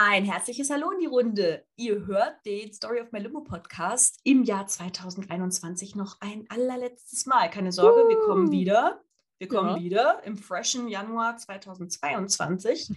Ein herzliches Hallo in die Runde. Ihr hört den Story of My Limo Podcast im Jahr 2021 noch ein allerletztes Mal. Keine Sorge, uh. wir kommen wieder. Wir kommen ja. wieder im freshen Januar 2022.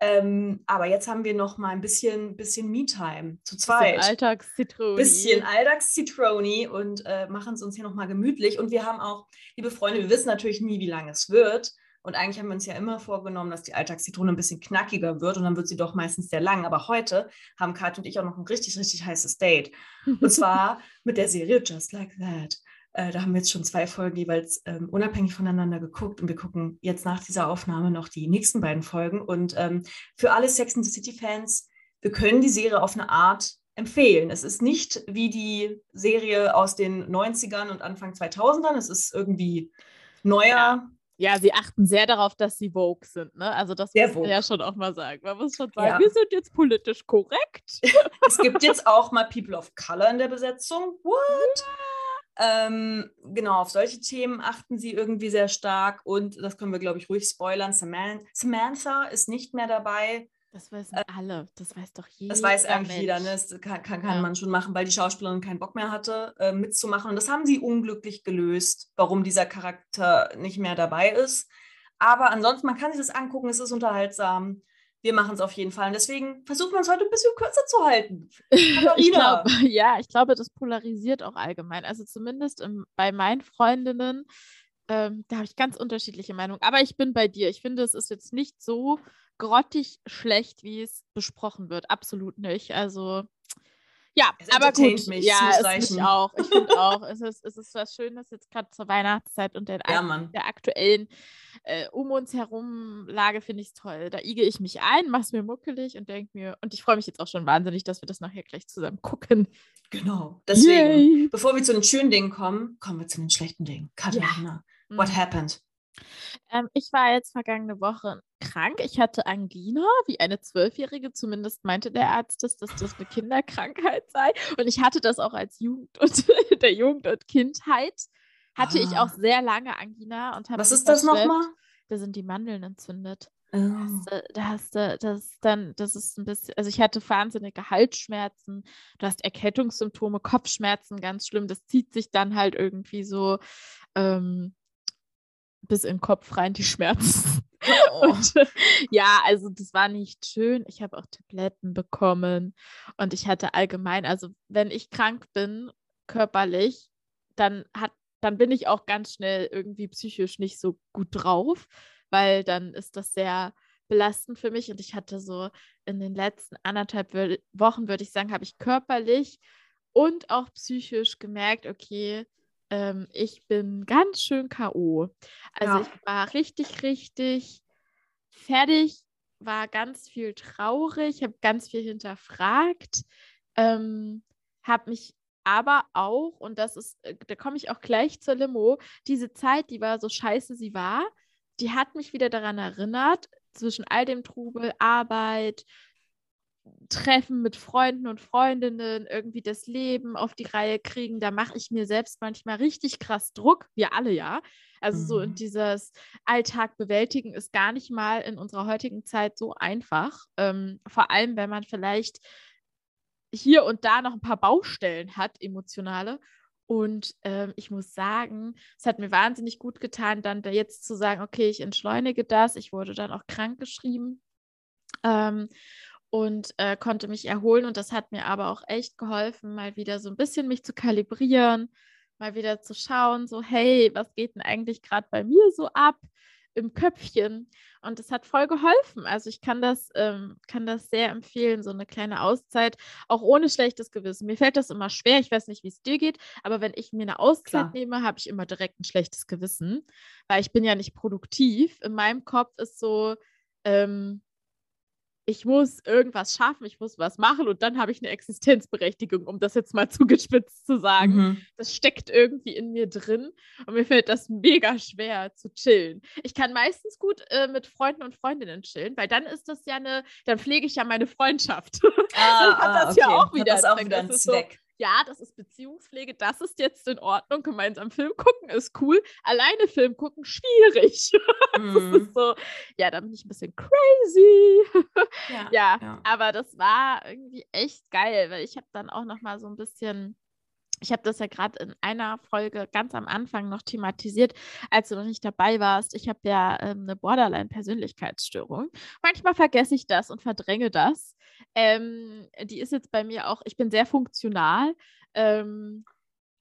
Ähm, aber jetzt haben wir noch mal ein bisschen, bisschen Me-Time zu zweit. Bisschen Alltagszitroni. Bisschen Alltagszitroni und äh, machen es uns hier noch mal gemütlich. Und wir haben auch, liebe Freunde, wir wissen natürlich nie, wie lange es wird. Und eigentlich haben wir uns ja immer vorgenommen, dass die Alltagszitrone ein bisschen knackiger wird und dann wird sie doch meistens sehr lang. Aber heute haben Kat und ich auch noch ein richtig, richtig heißes Date. Und zwar mit der Serie Just Like That. Äh, da haben wir jetzt schon zwei Folgen jeweils ähm, unabhängig voneinander geguckt und wir gucken jetzt nach dieser Aufnahme noch die nächsten beiden Folgen. Und ähm, für alle Sex and the City-Fans, wir können die Serie auf eine Art empfehlen. Es ist nicht wie die Serie aus den 90ern und Anfang 2000ern. Es ist irgendwie neuer. Ja ja, sie achten sehr darauf, dass sie woke sind. Ne? Also das sehr muss man ja schon auch mal sagen. Man muss schon sagen, ja. wir sind jetzt politisch korrekt. es gibt jetzt auch mal People of Color in der Besetzung. What? Ja. Ähm, genau, auf solche Themen achten sie irgendwie sehr stark und das können wir, glaube ich, ruhig spoilern. Samantha ist nicht mehr dabei. Das wissen äh, alle, das weiß doch jeder. Das weiß eigentlich jeder, ne? das kann, kann, kann ja. man schon machen, weil die Schauspielerin keinen Bock mehr hatte, äh, mitzumachen. Und das haben sie unglücklich gelöst, warum dieser Charakter nicht mehr dabei ist. Aber ansonsten, man kann sich das angucken, es ist unterhaltsam. Wir machen es auf jeden Fall. Und deswegen versuchen wir uns heute ein bisschen kürzer zu halten. ich glaub, ja, ich glaube, das polarisiert auch allgemein. Also zumindest im, bei meinen Freundinnen, ähm, da habe ich ganz unterschiedliche Meinungen. Aber ich bin bei dir. Ich finde, es ist jetzt nicht so grottig schlecht, wie es besprochen wird. Absolut nicht. Also ja, aber gut. Mich, ja, es mich auch. Ich finde auch, es ist, es ist was Schönes jetzt gerade zur Weihnachtszeit und der, ja, der aktuellen äh, um uns herum Lage finde ich es toll. Da ige ich mich ein, mache es mir muckelig und denke mir, und ich freue mich jetzt auch schon wahnsinnig, dass wir das nachher gleich zusammen gucken. Genau. Deswegen, Yay. bevor wir zu den schönen Dingen kommen, kommen wir zu den schlechten Dingen. Katharina, ja. What mhm. happened? Ähm, ich war jetzt vergangene Woche krank. Ich hatte Angina, wie eine Zwölfjährige. Zumindest meinte der Arzt, dass das, eine Kinderkrankheit sei. Und ich hatte das auch als Jugend und der Jugend und Kindheit. Hatte ah. ich auch sehr lange Angina und Was ist das nochmal? Da sind die Mandeln entzündet. Oh. Da hast du, das dann, das ist ein bisschen, also ich hatte wahnsinnige Halsschmerzen, du hast Erkältungssymptome, Kopfschmerzen, ganz schlimm. Das zieht sich dann halt irgendwie so ähm, bis in den Kopf rein, die Schmerzen. Oh. Und, ja, also das war nicht schön. Ich habe auch Tabletten bekommen und ich hatte allgemein, also wenn ich krank bin, körperlich, dann hat, dann bin ich auch ganz schnell irgendwie psychisch nicht so gut drauf, weil dann ist das sehr belastend für mich und ich hatte so in den letzten anderthalb Wochen, würde ich sagen, habe ich körperlich und auch psychisch gemerkt, okay, ähm, ich bin ganz schön K.O. Also ja. ich war richtig, richtig fertig, war ganz viel traurig, habe ganz viel hinterfragt, ähm, habe mich aber auch, und das ist, äh, da komme ich auch gleich zur Limo, diese Zeit, die war so scheiße sie war, die hat mich wieder daran erinnert, zwischen all dem Trubel, Arbeit, Treffen mit Freunden und Freundinnen, irgendwie das Leben auf die Reihe kriegen, da mache ich mir selbst manchmal richtig krass Druck, wir alle ja. Also mhm. so in dieses Alltag bewältigen ist gar nicht mal in unserer heutigen Zeit so einfach. Ähm, vor allem, wenn man vielleicht hier und da noch ein paar Baustellen hat, emotionale. Und ähm, ich muss sagen, es hat mir wahnsinnig gut getan, dann da jetzt zu sagen, okay, ich entschleunige das. Ich wurde dann auch krank geschrieben. Ähm, und äh, konnte mich erholen. Und das hat mir aber auch echt geholfen, mal wieder so ein bisschen mich zu kalibrieren, mal wieder zu schauen, so, hey, was geht denn eigentlich gerade bei mir so ab im Köpfchen? Und das hat voll geholfen. Also ich kann das, ähm, kann das sehr empfehlen, so eine kleine Auszeit, auch ohne schlechtes Gewissen. Mir fällt das immer schwer, ich weiß nicht, wie es dir geht, aber wenn ich mir eine Auszeit Klar. nehme, habe ich immer direkt ein schlechtes Gewissen, weil ich bin ja nicht produktiv. In meinem Kopf ist so, ähm, ich muss irgendwas schaffen, ich muss was machen und dann habe ich eine Existenzberechtigung, um das jetzt mal zugespitzt zu sagen. Mhm. Das steckt irgendwie in mir drin und mir fällt das mega schwer zu chillen. Ich kann meistens gut äh, mit Freunden und Freundinnen chillen, weil dann ist das ja eine, dann pflege ich ja meine Freundschaft. Ah, dann hat das ah, okay. ja auch wieder, das auch wieder einen Zweck. Ja, das ist Beziehungspflege, das ist jetzt in Ordnung. Gemeinsam Film gucken ist cool. Alleine Film gucken, schwierig. Mm. das ist so, ja, da bin ich ein bisschen crazy. Ja, ja, ja, aber das war irgendwie echt geil, weil ich habe dann auch noch mal so ein bisschen ich habe das ja gerade in einer Folge ganz am Anfang noch thematisiert, als du noch nicht dabei warst. Ich habe ja ähm, eine Borderline-Persönlichkeitsstörung. Manchmal vergesse ich das und verdränge das. Ähm, die ist jetzt bei mir auch, ich bin sehr funktional. Ähm,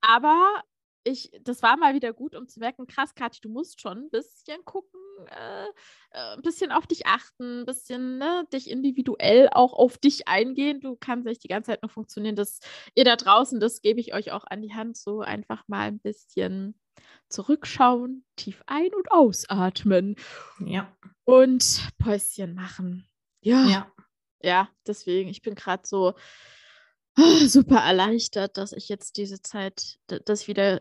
aber ich, das war mal wieder gut, um zu merken, krass, Kathi, du musst schon ein bisschen gucken, äh, äh, ein bisschen auf dich achten, ein bisschen ne, dich individuell auch auf dich eingehen. Du kannst nicht die ganze Zeit nur funktionieren. dass ihr da draußen, das gebe ich euch auch an die Hand, so einfach mal ein bisschen zurückschauen, tief ein- und ausatmen. Ja. Und Päuschen machen. Ja. Ja, ja deswegen, ich bin gerade so super erleichtert, dass ich jetzt diese Zeit, dass ich wieder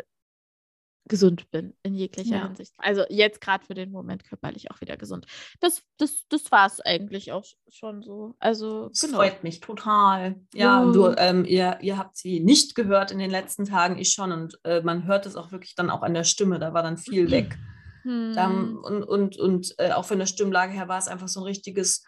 gesund bin in jeglicher ja. Hinsicht. Also jetzt gerade für den Moment körperlich auch wieder gesund. Das, das, das war es eigentlich auch schon so. Also das genau. freut mich total. Ja, ja. Du, ähm, ihr, ihr habt sie nicht gehört in den letzten Tagen, ich schon. Und äh, man hört es auch wirklich dann auch an der Stimme. Da war dann viel weg. Hm. Da, und und, und äh, auch von der Stimmlage her war es einfach so ein richtiges,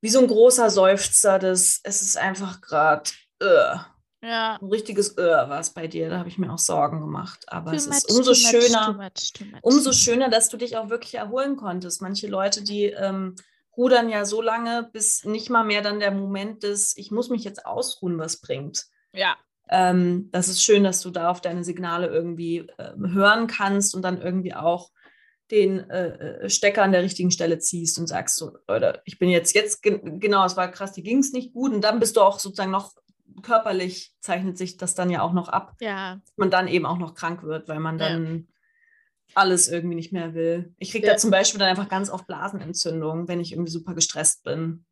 wie so ein großer Seufzer. Das, es ist einfach gerade. Äh, ja. Ein richtiges Öhr war es bei dir, da habe ich mir auch Sorgen gemacht. Aber too es much, ist umso schöner, much, too much, umso schöner, dass du dich auch wirklich erholen konntest. Manche Leute, die ähm, rudern ja so lange, bis nicht mal mehr dann der Moment des, ich muss mich jetzt ausruhen, was bringt. Ja. Ähm, das ist schön, dass du da auf deine Signale irgendwie äh, hören kannst und dann irgendwie auch den äh, äh, Stecker an der richtigen Stelle ziehst und sagst so, Leute, ich bin jetzt, jetzt, genau, es war krass, die ging es nicht gut und dann bist du auch sozusagen noch körperlich zeichnet sich das dann ja auch noch ab. Ja. Man dann eben auch noch krank wird, weil man dann ja. alles irgendwie nicht mehr will. Ich kriege ja. da zum Beispiel dann einfach ganz oft Blasenentzündungen, wenn ich irgendwie super gestresst bin.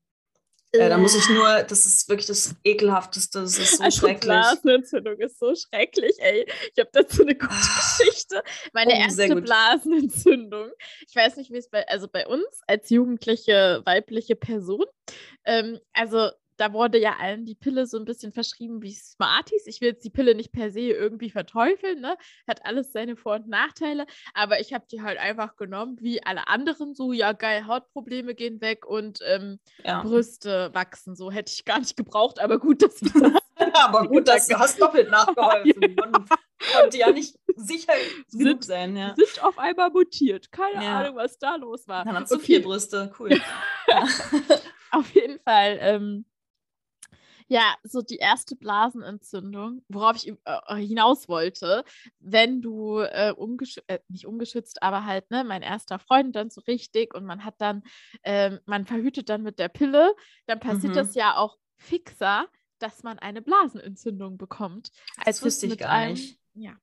Äh, da muss ich nur, das ist wirklich das Ekelhafteste, das ist so also schrecklich. Blasenentzündung ist so schrecklich, ey. Ich habe dazu eine gute ah. Geschichte. Meine oh, erste Blasenentzündung. Ich weiß nicht, wie es bei, also bei uns als jugendliche weibliche Person, ähm, also da wurde ja allen die Pille so ein bisschen verschrieben wie Smarties. Ich will jetzt die Pille nicht per se irgendwie verteufeln, ne? Hat alles seine Vor- und Nachteile, aber ich habe die halt einfach genommen, wie alle anderen, so, ja geil, Hautprobleme gehen weg und ähm, ja. Brüste wachsen. So hätte ich gar nicht gebraucht, aber gut, dass das. aber gut, dass du hast doppelt nachgeholfen. Man konnte ja nicht sicher sind, sein. Ja. Sind auf einmal mutiert. Keine ja. Ahnung, was da los war. Dann du okay. vier Brüste. Cool. auf jeden Fall. Ähm, ja, so die erste Blasenentzündung, worauf ich äh, hinaus wollte, wenn du äh, ungeschützt, äh, nicht ungeschützt, aber halt, ne, mein erster Freund dann so richtig und man hat dann, ähm, man verhütet dann mit der Pille, dann passiert mhm. das ja auch fixer, dass man eine Blasenentzündung bekommt. Als das wusste ich gar einem, nicht. Ja.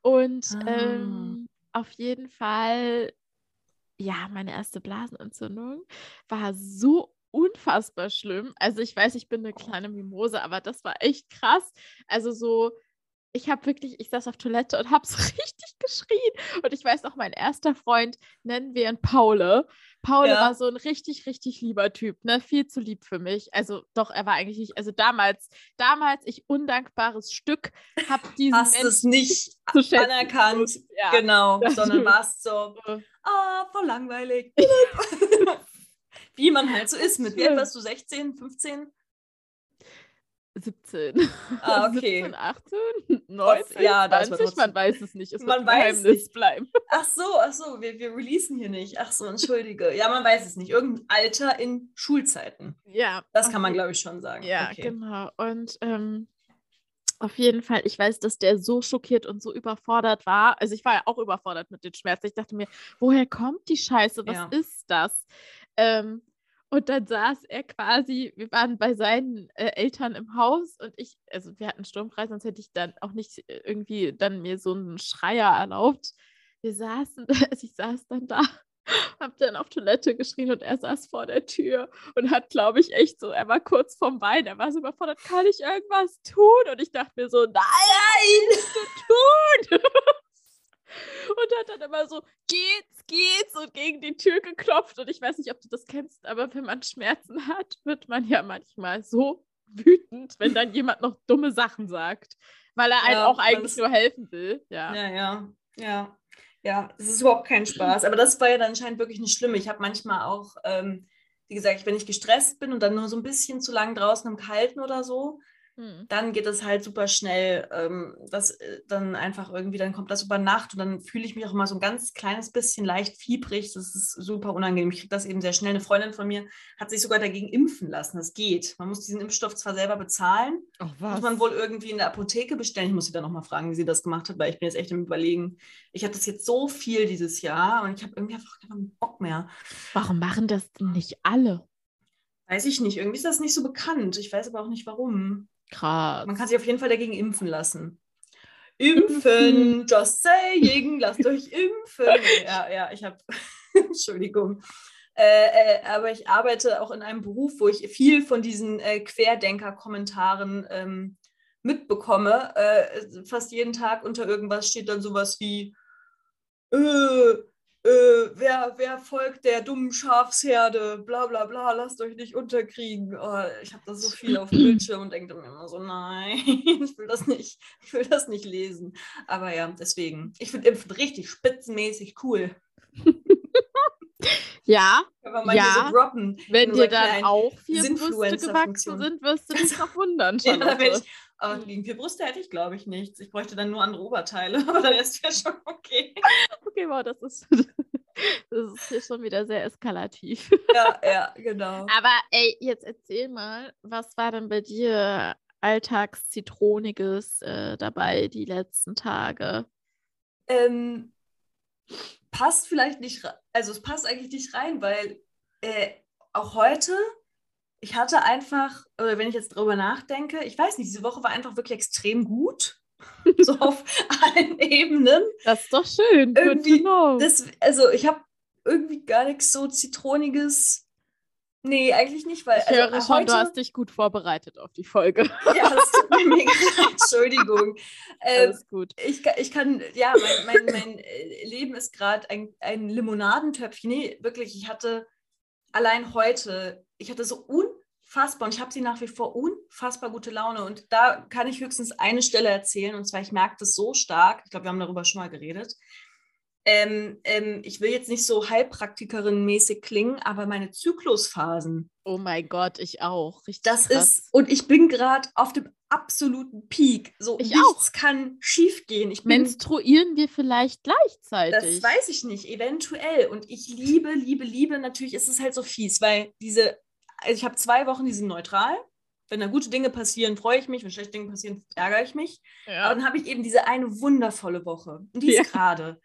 Und ah. ähm, auf jeden Fall, ja, meine erste Blasenentzündung war so unfassbar schlimm. Also ich weiß, ich bin eine kleine Mimose, aber das war echt krass. Also so, ich habe wirklich, ich saß auf Toilette und habe so richtig geschrien. Und ich weiß auch, mein erster Freund, nennen wir ihn Paule. Paul ja. war so ein richtig, richtig lieber Typ, ne? Viel zu lieb für mich. Also doch, er war eigentlich nicht, also damals, damals, ich undankbares Stück, habe diesen Hast es nicht anerkannt, ja, genau, sondern warst so, ah, voll langweilig. Wie man halt so ist. Mit wie alt warst du? 16, 15? 17. Ah, okay. 17, 18, 19, ja, 20, man weiß es nicht. Es man wird weiß Geheimnis nicht. bleiben. Ach so, ach so, wir, wir releasen hier nicht. Ach so, entschuldige. Ja, man weiß es nicht. Irgendein Alter in Schulzeiten. Ja. Das kann man, glaube ich, schon sagen. Ja, okay. genau. Und ähm, auf jeden Fall, ich weiß, dass der so schockiert und so überfordert war. Also ich war ja auch überfordert mit den Schmerzen. Ich dachte mir, woher kommt die Scheiße? Was ja. ist das? Ähm, und dann saß er quasi, wir waren bei seinen äh, Eltern im Haus und ich, also wir hatten Sturmfrei, sonst hätte ich dann auch nicht äh, irgendwie dann mir so einen Schreier erlaubt. Wir saßen, also ich saß dann da, hab dann auf Toilette geschrien und er saß vor der Tür und hat, glaube ich, echt so, er war kurz vorm Wein, er war so überfordert, kann ich irgendwas tun? Und ich dachte mir so, nein, nein, was tun? und hat dann immer so, geht's, geht's und gegen die Tür geklopft. Und ich weiß nicht, ob du das kennst, aber wenn man Schmerzen hat, wird man ja manchmal so wütend, wenn dann jemand noch dumme Sachen sagt, weil er halt auch eigentlich nur helfen will. Ja, ja, ja. ja. Ja, es ist überhaupt kein Spaß. Aber das war ja dann anscheinend wirklich nicht schlimm. Ich habe manchmal auch, ähm, wie gesagt, wenn ich gestresst bin und dann nur so ein bisschen zu lang draußen im Kalten oder so, hm. Dann geht es halt super schnell, ähm, dass äh, dann einfach irgendwie, dann kommt das über Nacht und dann fühle ich mich auch immer so ein ganz kleines bisschen leicht fiebrig. Das ist super unangenehm. Ich kriege das eben sehr schnell. Eine Freundin von mir hat sich sogar dagegen impfen lassen. Das geht. Man muss diesen Impfstoff zwar selber bezahlen, Ach, was? muss man wohl irgendwie in der Apotheke bestellen. Ich muss sie dann nochmal fragen, wie sie das gemacht hat, weil ich bin jetzt echt im Überlegen. Ich hatte das jetzt so viel dieses Jahr und ich habe irgendwie einfach keinen Bock mehr. Warum machen das denn nicht alle? Weiß ich nicht. Irgendwie ist das nicht so bekannt. Ich weiß aber auch nicht warum. Krass. Man kann sich auf jeden Fall dagegen impfen lassen. Impfen, just saying, lasst euch impfen. Ja, ja, ich habe, Entschuldigung. Äh, äh, aber ich arbeite auch in einem Beruf, wo ich viel von diesen äh, Querdenker-Kommentaren ähm, mitbekomme. Äh, fast jeden Tag unter irgendwas steht dann sowas wie, äh, wer, wer folgt der dummen Schafsherde, bla bla bla, lasst euch nicht unterkriegen. Oh, ich habe da so viel auf dem Bildschirm und denke mir immer so, nein, ich will das nicht, ich will das nicht lesen. Aber ja, deswegen, ich finde Impfen richtig spitzenmäßig cool. Ja, ja. So wenn dir dann auch vier Brüste gewachsen sind, wirst du dich noch wundern. ja, da ich, aber gegen vier Brüste hätte ich, glaube ich, nichts. Ich bräuchte dann nur andere Oberteile, aber dann ist ja schon okay. Okay, wow, das ist, das ist hier schon wieder sehr eskalativ. Ja, ja, genau. Aber ey, jetzt erzähl mal, was war denn bei dir Alltagszitroniges äh, dabei die letzten Tage? Ähm, passt vielleicht nicht, also es passt eigentlich nicht rein, weil äh, auch heute ich hatte einfach, oder wenn ich jetzt darüber nachdenke, ich weiß nicht, diese Woche war einfach wirklich extrem gut. so auf allen Ebenen. Das ist doch schön. Irgendwie, das, also ich habe irgendwie gar nichts so Zitroniges. Nee, eigentlich nicht, weil. Ich also, höre schon, heute, du hast dich gut vorbereitet auf die Folge. Ja, das tut mir mega Entschuldigung. Ähm, Alles gut. Ich, ich kann, ja, mein, mein, mein äh, Leben ist gerade ein, ein Limonadentöpfchen. Nee, wirklich, ich hatte allein heute ich hatte so unfassbar, und ich habe sie nach wie vor unfassbar gute Laune. Und da kann ich höchstens eine Stelle erzählen, und zwar, ich merke das so stark, ich glaube, wir haben darüber schon mal geredet. Ähm, ähm, ich will jetzt nicht so Heilpraktikerin-mäßig klingen, aber meine Zyklusphasen. Oh mein Gott, ich auch. Richtig das krass. ist, und ich bin gerade auf dem absoluten Peak. So ich nichts auch. kann schiefgehen. Ich bin, Menstruieren wir vielleicht gleichzeitig? Das weiß ich nicht, eventuell. Und ich liebe, liebe, liebe. Natürlich ist es halt so fies, weil diese also ich habe zwei Wochen, die sind neutral. Wenn da gute Dinge passieren, freue ich mich. Wenn schlechte Dinge passieren, ärgere ich mich. Ja. Aber dann habe ich eben diese eine wundervolle Woche. Und die ist ja. gerade,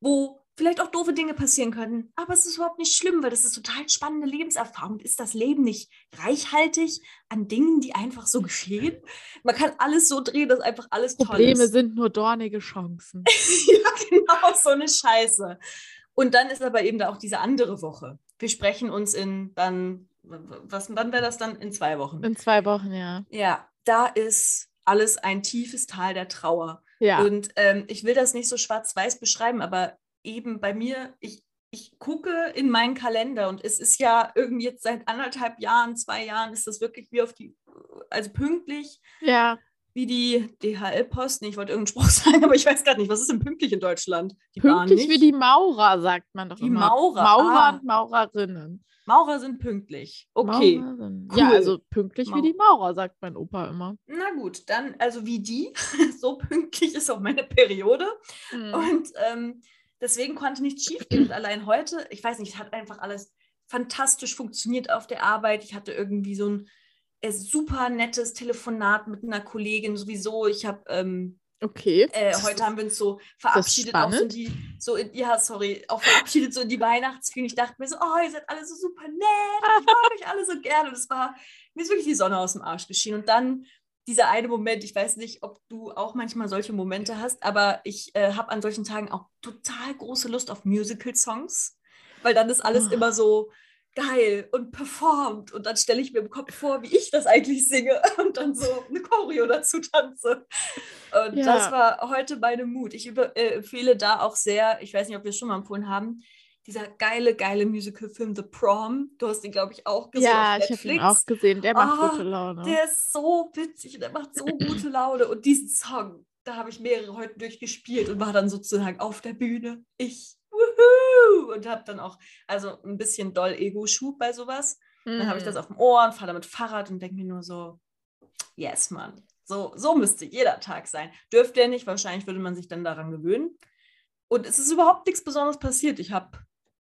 wo vielleicht auch doofe Dinge passieren könnten. Aber es ist überhaupt nicht schlimm, weil das ist total spannende Lebenserfahrung. Ist das Leben nicht reichhaltig an Dingen, die einfach so geschehen? Man kann alles so drehen, dass einfach alles Probleme toll ist. Probleme sind nur dornige Chancen. ja, genau, so eine Scheiße. Und dann ist aber eben da auch diese andere Woche. Wir sprechen uns in dann was, wann wäre das dann? In zwei Wochen. In zwei Wochen, ja. Ja, da ist alles ein tiefes Tal der Trauer. Ja. Und ähm, ich will das nicht so schwarz-weiß beschreiben, aber eben bei mir, ich, ich gucke in meinen Kalender und es ist ja irgendwie jetzt seit anderthalb Jahren, zwei Jahren, ist das wirklich wie auf die, also pünktlich. Ja. Wie die DHL-Post. Nee, ich wollte irgendeinen Spruch sagen, aber ich weiß gerade nicht, was ist denn pünktlich in Deutschland? Die pünktlich wie die Maurer, sagt man doch die immer. Maurer. Maurer ah. und Maurerinnen. Maurer sind pünktlich. Okay. Cool. Ja, also pünktlich Maurer. wie die Maurer, sagt mein Opa immer. Na gut, dann, also wie die, so pünktlich ist auch meine Periode. Mhm. Und ähm, deswegen konnte nichts schiefgehen. Und allein heute, ich weiß nicht, hat einfach alles fantastisch funktioniert auf der Arbeit. Ich hatte irgendwie so ein äh, super nettes Telefonat mit einer Kollegin sowieso. Ich habe ähm, Okay. Äh, heute haben wir uns so verabschiedet, auch so die, so in, ja, sorry, auch verabschiedet so in die Weihnachtsfühlen. Ich dachte mir so, oh, ihr seid alle so super nett, ich mag euch alle so gerne. Und es war, mir ist wirklich die Sonne aus dem Arsch geschienen. Und dann dieser eine Moment, ich weiß nicht, ob du auch manchmal solche Momente hast, aber ich äh, habe an solchen Tagen auch total große Lust auf Musical-Songs, weil dann ist alles oh. immer so, geil und performt. Und dann stelle ich mir im Kopf vor, wie ich das eigentlich singe und dann so eine Choreo dazu tanze. Und ja. das war heute meine Mut. Ich über, äh, empfehle da auch sehr, ich weiß nicht, ob wir es schon mal empfohlen haben, dieser geile, geile Musical-Film The Prom. Du hast ihn, glaube ich, auch gesehen. Ja, ich habe ihn auch gesehen. Der macht oh, gute Laune. Der ist so witzig und der macht so gute Laune. Und diesen Song, da habe ich mehrere heute durchgespielt und war dann sozusagen auf der Bühne. Ich, wuhu! Und habe dann auch, also ein bisschen doll Ego-Schub bei sowas. Mhm. Dann habe ich das mhm. auf dem Ohr und fahre damit Fahrrad und denke mir nur so, yes, Mann. So, so müsste jeder Tag sein. Dürfte er nicht, wahrscheinlich würde man sich dann daran gewöhnen. Und es ist überhaupt nichts Besonderes passiert. Ich habe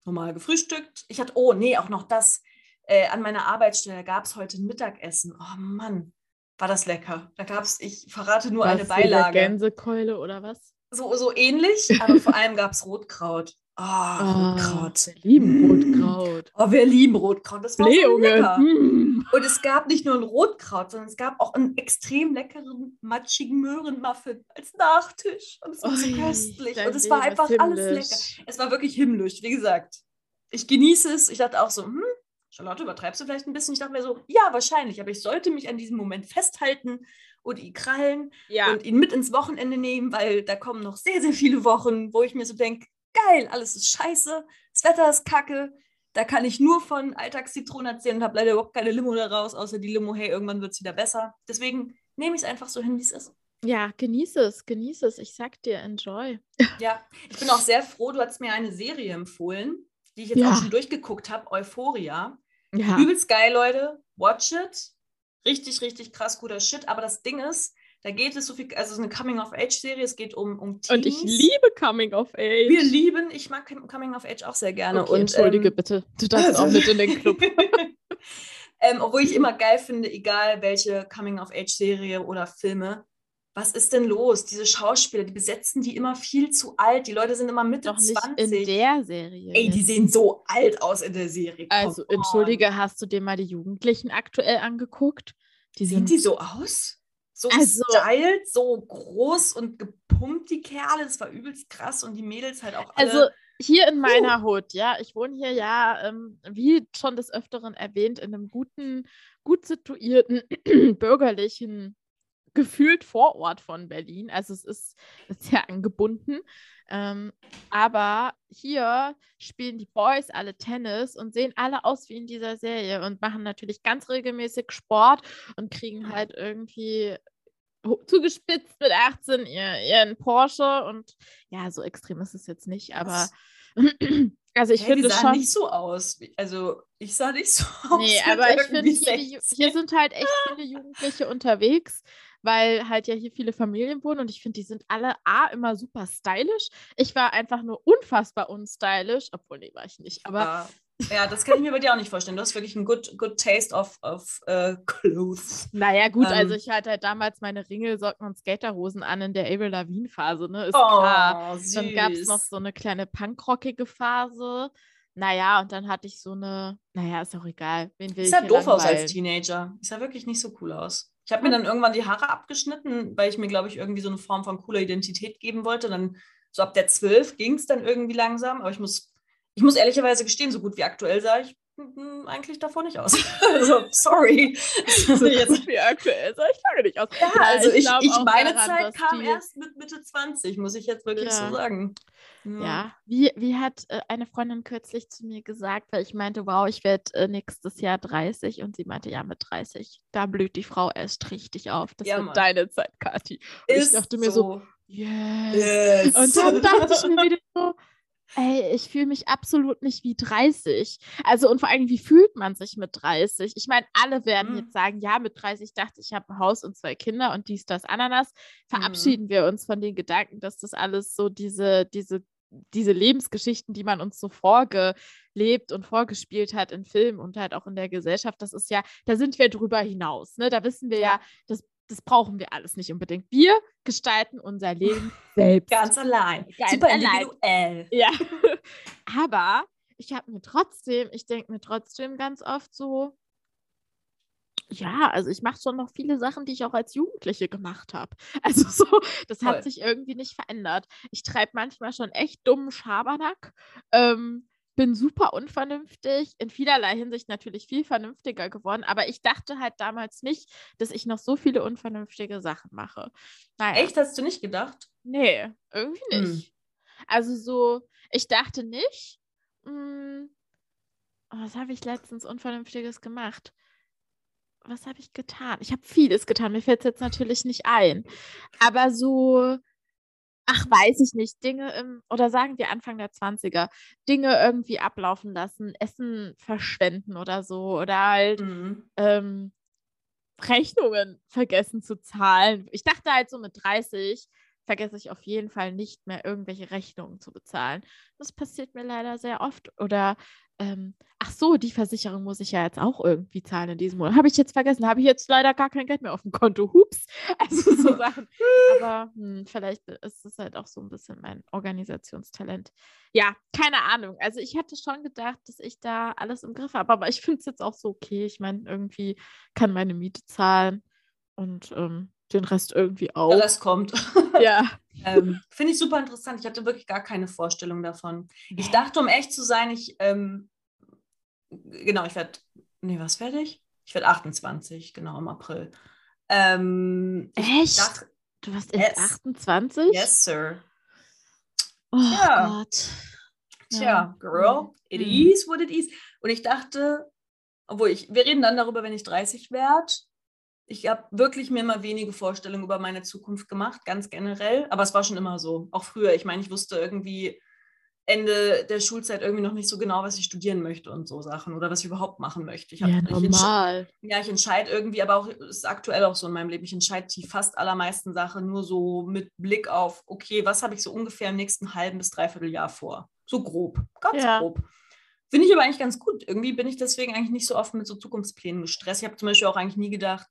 normal gefrühstückt. Ich hatte, oh nee, auch noch das. Äh, an meiner Arbeitsstelle gab es heute ein Mittagessen. Oh Mann, war das lecker. Da gab es, ich verrate nur was, eine Beilage. Gänsekeule oder was? So, so ähnlich, aber vor allem gab es Rotkraut. Oh, oh, Rotkraut. Wir lieben Rotkraut. Oh, wir lieben Rotkraut. Das war so lecker. Mm. Und es gab nicht nur ein Rotkraut, sondern es gab auch einen extrem leckeren, matschigen Möhrenmuffin als Nachtisch. Und es war oh, so köstlich. Und es war einfach alles lecker. Es war wirklich himmlisch, wie gesagt. Ich genieße es. Ich dachte auch so, hm, Charlotte, übertreibst du vielleicht ein bisschen? Ich dachte mir so, ja, wahrscheinlich, aber ich sollte mich an diesem Moment festhalten und ihn krallen ja. und ihn mit ins Wochenende nehmen, weil da kommen noch sehr, sehr viele Wochen, wo ich mir so denke, geil, alles ist scheiße, das Wetter ist kacke, da kann ich nur von Alltagszitronen erzählen und habe leider überhaupt keine Limo daraus, außer die Limo, hey, irgendwann wird es wieder besser. Deswegen nehme ich es einfach so hin, wie es ist. Ja, genieße es, genieße es. Ich sag dir, enjoy. Ja, ich bin auch sehr froh, du hast mir eine Serie empfohlen, die ich jetzt ja. auch schon durchgeguckt habe, Euphoria. Ja. Übelst geil, Leute. Watch it. Richtig, richtig krass guter Shit. Aber das Ding ist, da geht es so viel, also es ist eine Coming-of-Age-Serie, es geht um, um Teens. Und ich liebe Coming-of-Age. Wir lieben, ich mag Coming-of-Age auch sehr gerne. Okay, und, entschuldige ähm, bitte, du darfst auch mit in den Club. ähm, obwohl ich immer geil finde, egal welche Coming-of-Age-Serie oder Filme, was ist denn los? Diese Schauspieler, die besetzen die immer viel zu alt. Die Leute sind immer Mitte Doch nicht 20. in der Serie. Ey, die sehen so alt aus in der Serie. Also, on. entschuldige, hast du dir mal die Jugendlichen aktuell angeguckt? Die Sehen die so aus? so also, styled, so groß und gepumpt, die Kerle. Das war übelst krass und die Mädels halt auch alle. Also hier in meiner uh. Hut, ja, ich wohne hier ja, ähm, wie schon des Öfteren erwähnt, in einem guten, gut situierten, bürgerlichen gefühlt Vorort von Berlin. Also es ist, sehr angebunden. Ähm, aber hier spielen die Boys alle Tennis und sehen alle aus wie in dieser Serie und machen natürlich ganz regelmäßig Sport und kriegen halt irgendwie zugespitzt mit 18 ihr, ihren Porsche und ja, so extrem ist es jetzt nicht, aber also ich hey, finde die schon nicht so aus. Also ich sah nicht so aus. Nee, aber ich finde hier, hier, sind halt echt viele Jugendliche unterwegs, weil halt ja hier viele Familien wohnen und ich finde, die sind alle A, immer super stylisch. Ich war einfach nur unfassbar unstylisch, obwohl, nee, war ich nicht, aber. Ja. Ja, das kann ich mir bei dir auch nicht vorstellen. Du hast wirklich ein good, good taste of, of uh, clothes. Naja, gut, also ähm, also ich hatte halt damals meine Ringelsocken und Skaterhosen an in der Avril Lavigne-Phase, ne? Ist oh, klar. Süß. Dann gab es noch so eine kleine punkrockige Phase. Naja, und dann hatte ich so eine, naja, ist auch egal. Wen will sah doof aus als Teenager. Ist ja wirklich nicht so cool aus. Ich habe mir dann irgendwann die Haare abgeschnitten, weil ich mir, glaube ich, irgendwie so eine Form von cooler Identität geben wollte. Dann so ab der 12 ging es dann irgendwie langsam. Aber ich muss, ich muss ehrlicherweise gestehen, so gut wie aktuell sah ich eigentlich davor nicht aus. also, sorry. Also, jetzt wie aktuell sah ich lange nicht aus. Ja, also ich, ich, ich meine daran, Zeit kam erst mit Mitte 20, muss ich jetzt wirklich ja. so sagen. Ja, ja. Wie, wie hat äh, eine Freundin kürzlich zu mir gesagt, weil ich meinte, wow, ich werde äh, nächstes Jahr 30 und sie meinte, ja, mit 30, da blüht die Frau erst richtig auf. Das ja, wird Mann. deine Zeit, Kathi. Und ich dachte mir so, so yes. yes. Und dann dachte ich mir wieder so, Ey, ich fühle mich absolut nicht wie 30. Also und vor allem, wie fühlt man sich mit 30? Ich meine, alle werden mhm. jetzt sagen, ja, mit 30 dachte ich, habe ein Haus und zwei Kinder und dies, das, Ananas. Verabschieden mhm. wir uns von den Gedanken, dass das alles so diese, diese, diese Lebensgeschichten, die man uns so vorgelebt und vorgespielt hat in Filmen und halt auch in der Gesellschaft, das ist ja, da sind wir drüber hinaus. Ne? Da wissen wir ja, ja das das brauchen wir alles nicht unbedingt. Wir gestalten unser Leben selbst. Ganz allein. Ganz Super allein. individuell. Ja. Aber ich habe mir trotzdem, ich denke mir trotzdem ganz oft so, ja, also ich mache schon noch viele Sachen, die ich auch als Jugendliche gemacht habe. Also so, das Toll. hat sich irgendwie nicht verändert. Ich treibe manchmal schon echt dummen Schabernack. Ähm, bin super unvernünftig, in vielerlei Hinsicht natürlich viel vernünftiger geworden, aber ich dachte halt damals nicht, dass ich noch so viele unvernünftige Sachen mache. Naja. Echt, hast du nicht gedacht? Nee, irgendwie hm. nicht. Hm. Also so, ich dachte nicht, mh, mm, oh, was habe ich letztens Unvernünftiges gemacht? Was habe ich getan? Ich habe vieles getan. Mir fällt es jetzt natürlich nicht ein. Aber so, ach, weiß ich nicht, Dinge im, oder sagen wir Anfang der 20er, Dinge irgendwie ablaufen lassen, Essen verschwenden oder so. Oder halt mhm. ähm, Rechnungen vergessen zu zahlen. Ich dachte halt so mit 30 vergesse ich auf jeden Fall nicht mehr irgendwelche Rechnungen zu bezahlen. Das passiert mir leider sehr oft. Oder ähm, ach so, die Versicherung muss ich ja jetzt auch irgendwie zahlen in diesem Monat. Habe ich jetzt vergessen, habe ich jetzt leider gar kein Geld mehr auf dem Konto. Hups. Also so Sachen. Aber hm, vielleicht ist es halt auch so ein bisschen mein Organisationstalent. Ja, keine Ahnung. Also ich hätte schon gedacht, dass ich da alles im Griff habe, aber ich finde es jetzt auch so okay. Ich meine, irgendwie kann meine Miete zahlen und ähm, den Rest irgendwie auch. Der Rest kommt. Ja. ähm, Finde ich super interessant. Ich hatte wirklich gar keine Vorstellung davon. Ich dachte, um echt zu sein, ich, ähm, genau, ich werde, nee, was werde ich? Ich werde 28, genau, im April. Ähm, echt? Dachte, du warst erst yes. 28? Yes, sir. Oh ja. Gott. Tja, ja. girl, it mhm. is what it is. Und ich dachte, obwohl ich, wir reden dann darüber, wenn ich 30 werde ich habe wirklich mir mal wenige Vorstellungen über meine Zukunft gemacht, ganz generell. Aber es war schon immer so, auch früher. Ich meine, ich wusste irgendwie Ende der Schulzeit irgendwie noch nicht so genau, was ich studieren möchte und so Sachen oder was ich überhaupt machen möchte. Ich hab, ja, normal. Ich ja, ich entscheide irgendwie, aber auch ist aktuell auch so in meinem Leben. Ich entscheide die fast allermeisten Sachen nur so mit Blick auf, okay, was habe ich so ungefähr im nächsten halben bis dreiviertel Jahr vor? So grob, ganz ja. grob. Finde ich aber eigentlich ganz gut. Irgendwie bin ich deswegen eigentlich nicht so oft mit so Zukunftsplänen gestresst. Ich habe zum Beispiel auch eigentlich nie gedacht,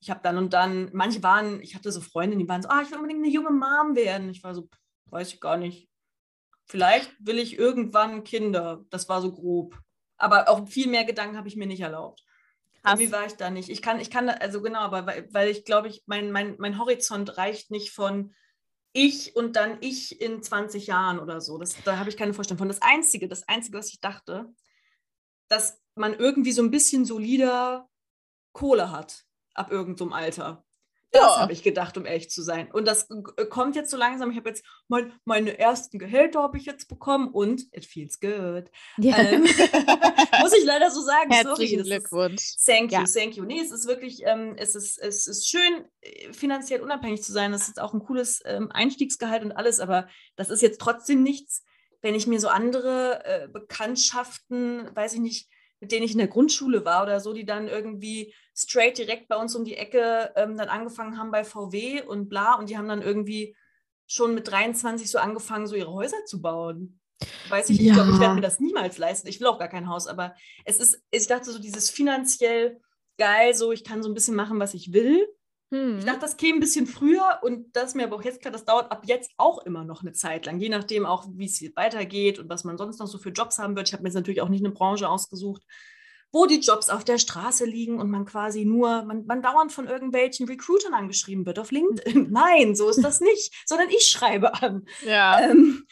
ich habe dann und dann, manche waren, ich hatte so Freunde, die waren so, ah, ich will unbedingt eine junge Mom werden. Ich war so, weiß ich gar nicht. Vielleicht will ich irgendwann Kinder. Das war so grob. Aber auch viel mehr Gedanken habe ich mir nicht erlaubt. Krass. Wie war ich da nicht? Ich kann, ich kann, also genau, aber weil, weil ich glaube, ich, mein, mein, mein Horizont reicht nicht von ich und dann ich in 20 Jahren oder so. Das, da habe ich keine Vorstellung von. Das Einzige, das Einzige, was ich dachte, dass man irgendwie so ein bisschen solider Kohle hat ab irgendeinem Alter. Das ja. habe ich gedacht, um ehrlich zu sein. Und das kommt jetzt so langsam. Ich habe jetzt mein, meine ersten Gehälter habe ich jetzt bekommen und it feels good. Ja. Ähm, muss ich leider so sagen. Herzlichen Sorry, Glückwunsch. Ist, thank you, ja. thank you. Nee, es ist wirklich, ähm, es, ist, es ist schön, äh, finanziell unabhängig zu sein. Das ist auch ein cooles ähm, Einstiegsgehalt und alles, aber das ist jetzt trotzdem nichts, wenn ich mir so andere äh, Bekanntschaften, weiß ich nicht, mit denen ich in der Grundschule war oder so, die dann irgendwie straight direkt bei uns um die Ecke ähm, dann angefangen haben bei VW und bla und die haben dann irgendwie schon mit 23 so angefangen, so ihre Häuser zu bauen. Weiß ich, ja. ich glaube, ich werde mir das niemals leisten. Ich will auch gar kein Haus, aber es ist, ich dachte so, dieses finanziell geil, so ich kann so ein bisschen machen, was ich will. Hm. Ich dachte, das käme ein bisschen früher und das ist mir aber auch jetzt klar, das dauert ab jetzt auch immer noch eine Zeit lang, je nachdem auch, wie es weitergeht und was man sonst noch so für Jobs haben wird. Ich habe mir jetzt natürlich auch nicht eine Branche ausgesucht, wo die Jobs auf der Straße liegen und man quasi nur, man, man dauernd von irgendwelchen Recruitern angeschrieben wird auf LinkedIn. Nein, so ist das nicht, sondern ich schreibe an. Ja. Ähm,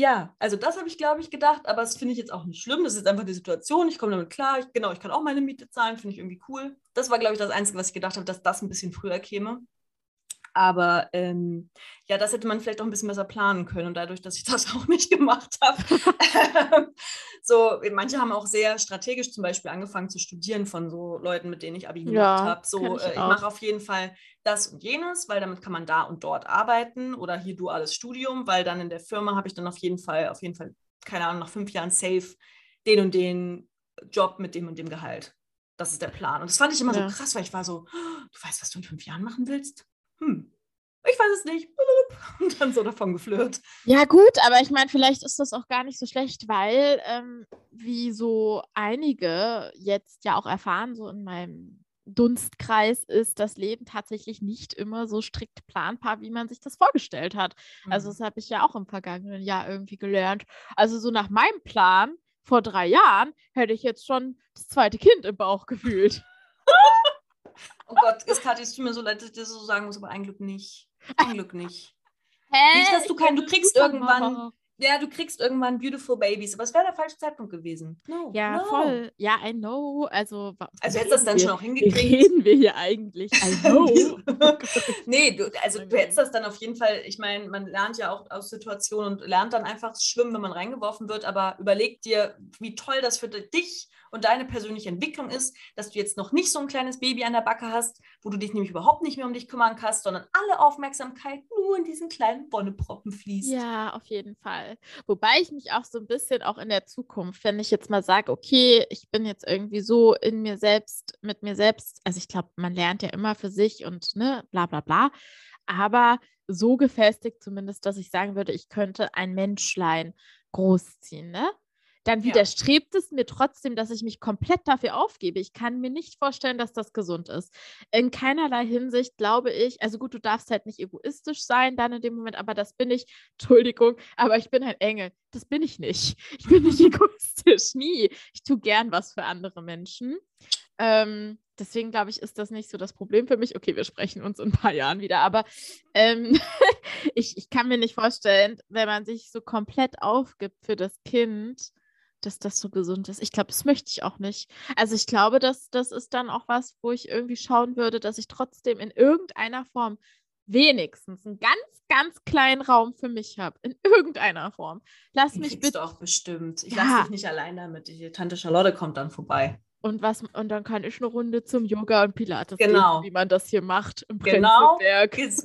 ja, also das habe ich, glaube ich, gedacht, aber das finde ich jetzt auch nicht schlimm. Das ist einfach die Situation. Ich komme damit klar. Ich, genau, ich kann auch meine Miete zahlen, finde ich irgendwie cool. Das war, glaube ich, das Einzige, was ich gedacht habe, dass das ein bisschen früher käme. Aber ähm, ja, das hätte man vielleicht auch ein bisschen besser planen können. Und dadurch, dass ich das auch nicht gemacht habe, so, manche haben auch sehr strategisch zum Beispiel angefangen zu studieren von so Leuten, mit denen ich Abi gemacht ja, habe. So, ich, äh, ich mache auf jeden Fall das und jenes, weil damit kann man da und dort arbeiten oder hier duales Studium, weil dann in der Firma habe ich dann auf jeden Fall, auf jeden Fall, keine Ahnung, nach fünf Jahren safe den und den Job mit dem und dem Gehalt. Das ist der Plan. Und das fand ich immer ja. so krass, weil ich war so, du weißt, was du in fünf Jahren machen willst? Hm, ich weiß es nicht. Und dann so davon geflirrt. Ja, gut, aber ich meine, vielleicht ist das auch gar nicht so schlecht, weil, ähm, wie so einige jetzt ja auch erfahren, so in meinem Dunstkreis ist das Leben tatsächlich nicht immer so strikt planbar, wie man sich das vorgestellt hat. Also mhm. Also, das habe ich ja auch im vergangenen Jahr irgendwie gelernt. Also, so nach meinem Plan vor drei Jahren hätte ich jetzt schon das zweite Kind im Bauch gefühlt. Oh Gott, es, Kathi, es tut mir so leid, dass ich das so sagen muss, aber ein Glück nicht. Ein Glück nicht. Hä? Nicht, dass du kein, du kriegst irgendwann, ja, du kriegst irgendwann Beautiful Babies, aber es wäre der falsche Zeitpunkt gewesen. No, ja, no. voll. Ja, I know. Also, also hättest du das dann wir, schon auch hingekriegt. Reden wir hier eigentlich? I know. nee, du, also du hättest das dann auf jeden Fall, ich meine, man lernt ja auch aus Situationen und lernt dann einfach schwimmen, wenn man reingeworfen wird, aber überleg dir, wie toll das für dich und deine persönliche Entwicklung ist, dass du jetzt noch nicht so ein kleines Baby an der Backe hast, wo du dich nämlich überhaupt nicht mehr um dich kümmern kannst, sondern alle Aufmerksamkeit nur in diesen kleinen Bonneproppen fließt. Ja, auf jeden Fall. Wobei ich mich auch so ein bisschen auch in der Zukunft, wenn ich jetzt mal sage, okay, ich bin jetzt irgendwie so in mir selbst, mit mir selbst, also ich glaube, man lernt ja immer für sich und ne, bla bla bla, aber so gefestigt zumindest, dass ich sagen würde, ich könnte ein Menschlein großziehen, ne? Dann widerstrebt ja. es mir trotzdem, dass ich mich komplett dafür aufgebe. Ich kann mir nicht vorstellen, dass das gesund ist. In keinerlei Hinsicht glaube ich, also gut, du darfst halt nicht egoistisch sein dann in dem Moment, aber das bin ich, Entschuldigung, aber ich bin ein Engel. Das bin ich nicht. Ich bin nicht egoistisch, nie. Ich tue gern was für andere Menschen. Ähm, deswegen glaube ich, ist das nicht so das Problem für mich. Okay, wir sprechen uns in ein paar Jahren wieder, aber ähm, ich, ich kann mir nicht vorstellen, wenn man sich so komplett aufgibt für das Kind, dass das so gesund ist. Ich glaube, das möchte ich auch nicht. Also ich glaube, dass das ist dann auch was, wo ich irgendwie schauen würde, dass ich trotzdem in irgendeiner Form wenigstens einen ganz, ganz kleinen Raum für mich habe. In irgendeiner Form. Lass Den mich bitte. auch bestimmt. Ich ja. lasse dich nicht allein damit. Die Tante Charlotte kommt dann vorbei. Und, was, und dann kann ich eine Runde zum Yoga und Pilates genau. gehen, wie man das hier macht im genau,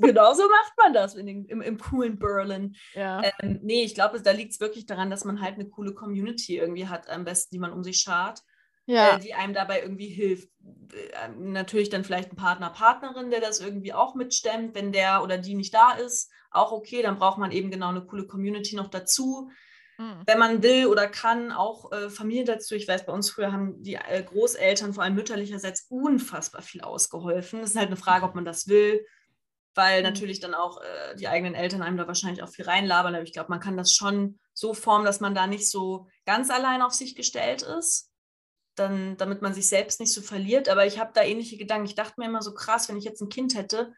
Genau so macht man das in den, im, im coolen Berlin. Ja. Ähm, nee, ich glaube, da liegt es wirklich daran, dass man halt eine coole Community irgendwie hat, am besten, die man um sich schart, ja. äh, die einem dabei irgendwie hilft. Äh, natürlich dann vielleicht ein Partner, Partnerin, der das irgendwie auch mitstemmt, wenn der oder die nicht da ist, auch okay, dann braucht man eben genau eine coole Community noch dazu Mhm. Wenn man will oder kann, auch äh, Familie dazu. Ich weiß, bei uns früher haben die äh, Großeltern, vor allem mütterlicherseits, unfassbar viel ausgeholfen. Es ist halt eine Frage, ob man das will, weil mhm. natürlich dann auch äh, die eigenen Eltern einem da wahrscheinlich auch viel reinlabern. Aber ich glaube, man kann das schon so formen, dass man da nicht so ganz allein auf sich gestellt ist. Dann, damit man sich selbst nicht so verliert. Aber ich habe da ähnliche Gedanken. Ich dachte mir immer so krass, wenn ich jetzt ein Kind hätte,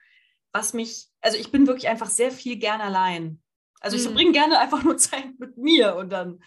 was mich, also ich bin wirklich einfach sehr viel gern allein. Also ich mhm. verbringe gerne einfach nur Zeit mit mir und dann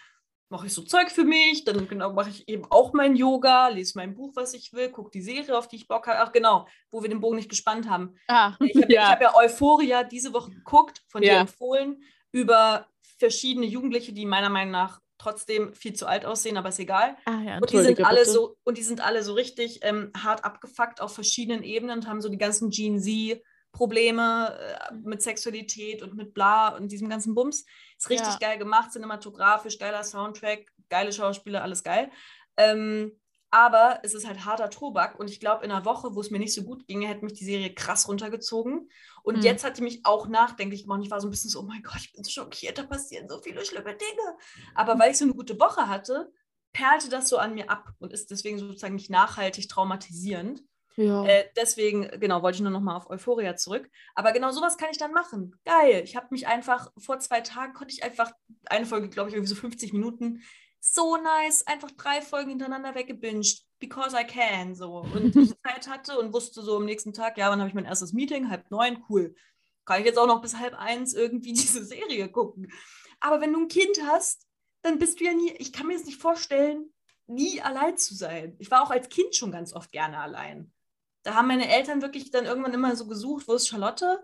mache ich so Zeug für mich, dann genau mache ich eben auch mein Yoga, lese mein Buch, was ich will, gucke die Serie, auf die ich Bock habe. Ach genau, wo wir den Bogen nicht gespannt haben. Ah, ich habe ja. hab ja Euphoria diese Woche geguckt, von ja. dir empfohlen, über verschiedene Jugendliche, die meiner Meinung nach trotzdem viel zu alt aussehen, aber ist egal. Ah, ja, und die sind alle bitte. so und die sind alle so richtig ähm, hart abgefuckt auf verschiedenen Ebenen und haben so die ganzen Gen Z Probleme äh, mit Sexualität und mit bla und diesem ganzen Bums. Ist richtig ja. geil gemacht, cinematografisch, geiler Soundtrack, geile Schauspieler, alles geil. Ähm, aber es ist halt harter Tobak und ich glaube, in einer Woche, wo es mir nicht so gut ging, hätte mich die Serie krass runtergezogen. Und mhm. jetzt hat die mich auch nachdenklich gemacht. Ich war so ein bisschen so, oh mein Gott, ich bin so schockiert, da passieren so viele schlimme Dinge. Aber weil ich so eine gute Woche hatte, perlte das so an mir ab und ist deswegen sozusagen nicht nachhaltig traumatisierend. Ja. Äh, deswegen, genau, wollte ich nur noch mal auf Euphoria zurück. Aber genau sowas kann ich dann machen. Geil. Ich habe mich einfach, vor zwei Tagen konnte ich einfach, eine Folge, glaube ich, irgendwie so 50 Minuten, so nice, einfach drei Folgen hintereinander weggebinged, because I can, so. Und ich Zeit hatte und wusste so am nächsten Tag, ja, wann habe ich mein erstes Meeting? Halb neun, cool. Kann ich jetzt auch noch bis halb eins irgendwie diese Serie gucken. Aber wenn du ein Kind hast, dann bist du ja nie, ich kann mir jetzt nicht vorstellen, nie allein zu sein. Ich war auch als Kind schon ganz oft gerne allein da haben meine Eltern wirklich dann irgendwann immer so gesucht, wo ist Charlotte?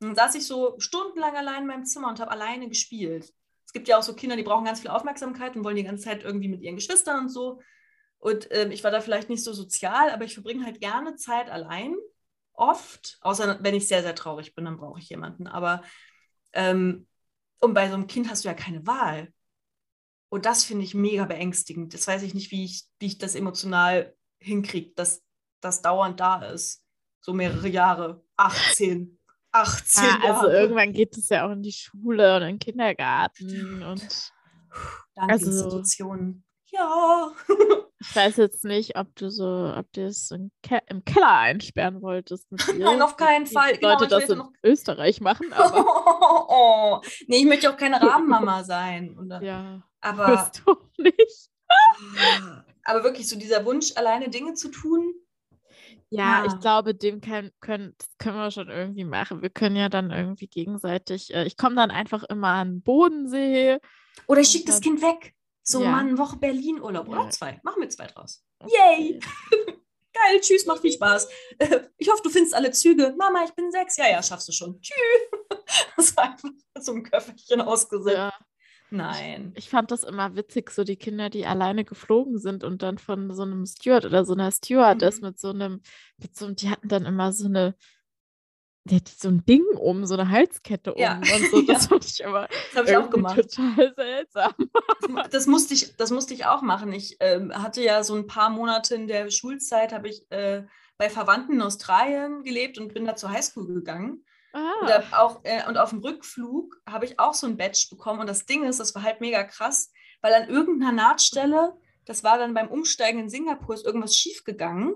Und dann saß ich so stundenlang allein in meinem Zimmer und habe alleine gespielt. Es gibt ja auch so Kinder, die brauchen ganz viel Aufmerksamkeit und wollen die ganze Zeit irgendwie mit ihren Geschwistern und so. Und ähm, ich war da vielleicht nicht so sozial, aber ich verbringe halt gerne Zeit allein. Oft, außer wenn ich sehr, sehr traurig bin, dann brauche ich jemanden. Aber ähm, und bei so einem Kind hast du ja keine Wahl. Und das finde ich mega beängstigend. Das weiß ich nicht, wie ich, wie ich das emotional hinkriege, dass das dauernd da ist. So mehrere Jahre. 18. 18 ja, also Jahre. Also irgendwann geht es ja auch in die Schule und in den Kindergarten und Danke, also, Institutionen. Ja. ich weiß jetzt nicht, ob du so, ob du es im, Ke im Keller einsperren wolltest. Nein, auf keinen Fall. Ich genau, das in noch... Österreich machen, aber. oh, oh. Nee, ich möchte auch keine Rabenmama sein. Oder? Ja. Aber. Bist du nicht. aber wirklich so dieser Wunsch, alleine Dinge zu tun, Ja, ja, ich glaube, dem kann, können, können wir schon irgendwie machen. Wir können ja dann irgendwie gegenseitig, äh, ich komme dann einfach immer an den Bodensee. Oder ich schicke das Kind weg. So, ja. Mann, Woche Berlin-Urlaub. Oder ja. zwei. Machen wir zwei draus. Yay! Geil, tschüss, macht viel Spaß. Ich hoffe, du findest alle Züge. Mama, ich bin sechs. Ja, ja, schaffst du schon. Tschüss. Das war einfach so ein Köfferchen ausgesetzt. Ja. Nein. Ich fand das immer witzig, so die Kinder, die alleine geflogen sind und dann von so einem Steward oder so einer Stewardess mhm. mit so einem, mit so, die hatten dann immer so eine, die hat so ein Ding um, so eine Halskette um ja. und so. Das ja. fand ich aber das habe ich auch gemacht. total seltsam. das, musste ich, das musste ich auch machen. Ich ähm, hatte ja so ein paar Monate in der Schulzeit, habe ich äh, bei Verwandten in Australien gelebt und bin da zur Highschool gegangen. Ah. Auch, äh, und auf dem Rückflug habe ich auch so ein Badge bekommen. Und das Ding ist, das war halt mega krass, weil an irgendeiner Nahtstelle, das war dann beim Umsteigen in Singapur, ist irgendwas schiefgegangen.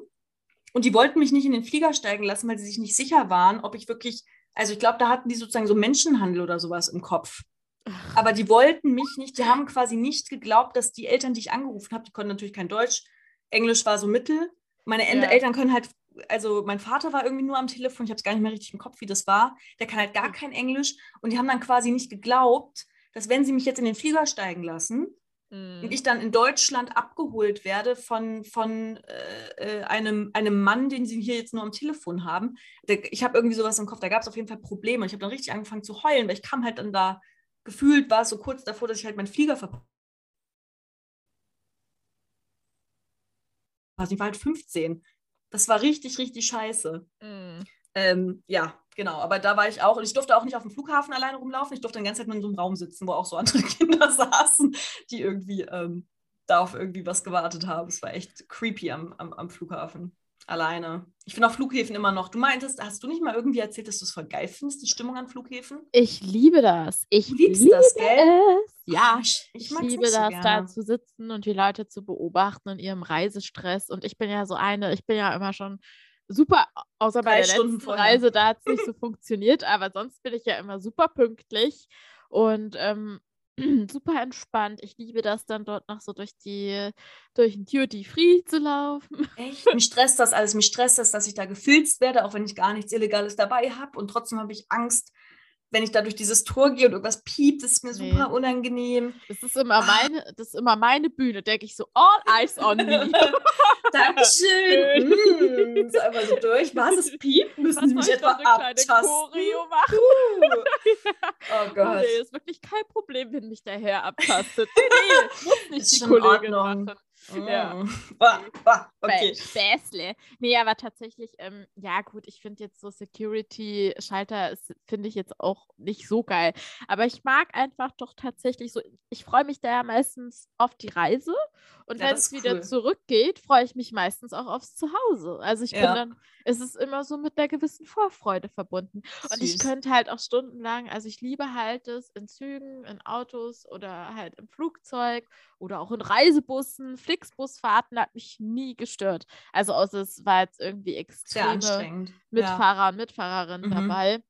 Und die wollten mich nicht in den Flieger steigen lassen, weil sie sich nicht sicher waren, ob ich wirklich, also ich glaube, da hatten die sozusagen so Menschenhandel oder sowas im Kopf. Ach. Aber die wollten mich nicht, die haben quasi nicht geglaubt, dass die Eltern, die ich angerufen habe, die konnten natürlich kein Deutsch, Englisch war so mittel. Meine ja. Eltern können halt also mein Vater war irgendwie nur am Telefon, ich habe es gar nicht mehr richtig im Kopf, wie das war. Der kann halt gar kein Englisch und die haben dann quasi nicht geglaubt, dass wenn sie mich jetzt in den Flieger steigen lassen mhm. und ich dann in Deutschland abgeholt werde von, von äh, äh, einem, einem Mann, den sie hier jetzt nur am Telefon haben. Ich habe irgendwie sowas im Kopf, da gab es auf jeden Fall Probleme. Ich habe dann richtig angefangen zu heulen, weil ich kam halt dann da, gefühlt war es so kurz davor, dass ich halt meinen Flieger verpasst ich war halt 15. Das war richtig, richtig scheiße. Mm. Ähm, ja, genau. Aber da war ich auch. Und ich durfte auch nicht auf dem Flughafen alleine rumlaufen. Ich durfte die ganze Zeit nur in so einem Raum sitzen, wo auch so andere Kinder saßen, die irgendwie ähm, da auf irgendwie was gewartet haben. Es war echt creepy am, am, am Flughafen alleine. Ich finde auch Flughäfen immer noch. Du meintest, hast du nicht mal irgendwie erzählt, dass du es voll geil findest, die Stimmung an Flughäfen? Ich liebe das. Ich du liebst liebe das, gell? Es. Ja, ich, ich, ich liebe so das, gerne. da zu sitzen und die Leute zu beobachten in ihrem Reisestress. Und ich bin ja so eine, ich bin ja immer schon super, außer bei der Stunden letzten vorher. Reise, da hat es nicht so funktioniert, aber sonst bin ich ja immer super pünktlich. Und ähm, super entspannt. Ich liebe das dann dort noch so durch die durch den Duty Free zu laufen. Echt? Mich stresst das alles. Mich stresst das, dass ich da gefilzt werde, auch wenn ich gar nichts Illegales dabei habe. Und trotzdem habe ich Angst, wenn ich da durch dieses Tor gehe und irgendwas piept, ist mir nee. super unangenehm. Das ist immer ah. meine, das ist immer meine Bühne, denke ich so, all eyes on me. Dankeschön. mm, so einfach so durch. Was es piept, müssen Sie mich etwa abtasten. Choreo machen. Uh. Oh Gott. Nee, ist wirklich kein Problem, wenn mich der Herr abtastet. Nee, nee, muss nicht ist die Kollegin machen. Ja. Mm. okay. Späßle. Nee, aber tatsächlich, ähm, ja gut, ich finde jetzt so Security-Schalter, finde ich jetzt auch nicht so geil. Aber ich mag einfach doch tatsächlich so, ich freue mich da ja meistens auf die Reise und ja, wenn es wieder cool. zurückgeht, freue ich mich meistens auch aufs Zuhause. Also ich ja. bin dann, es ist immer so mit einer gewissen Vorfreude verbunden. Süß. Und ich könnte halt auch stundenlang, also ich liebe halt es in Zügen, in Autos oder halt im Flugzeug oder auch in Reisebussen, Flixbusfahrten hat mich nie gestört. Also außer es war jetzt irgendwie extreme Mitfahrer ja. und Mitfahrerinnen mhm. dabei.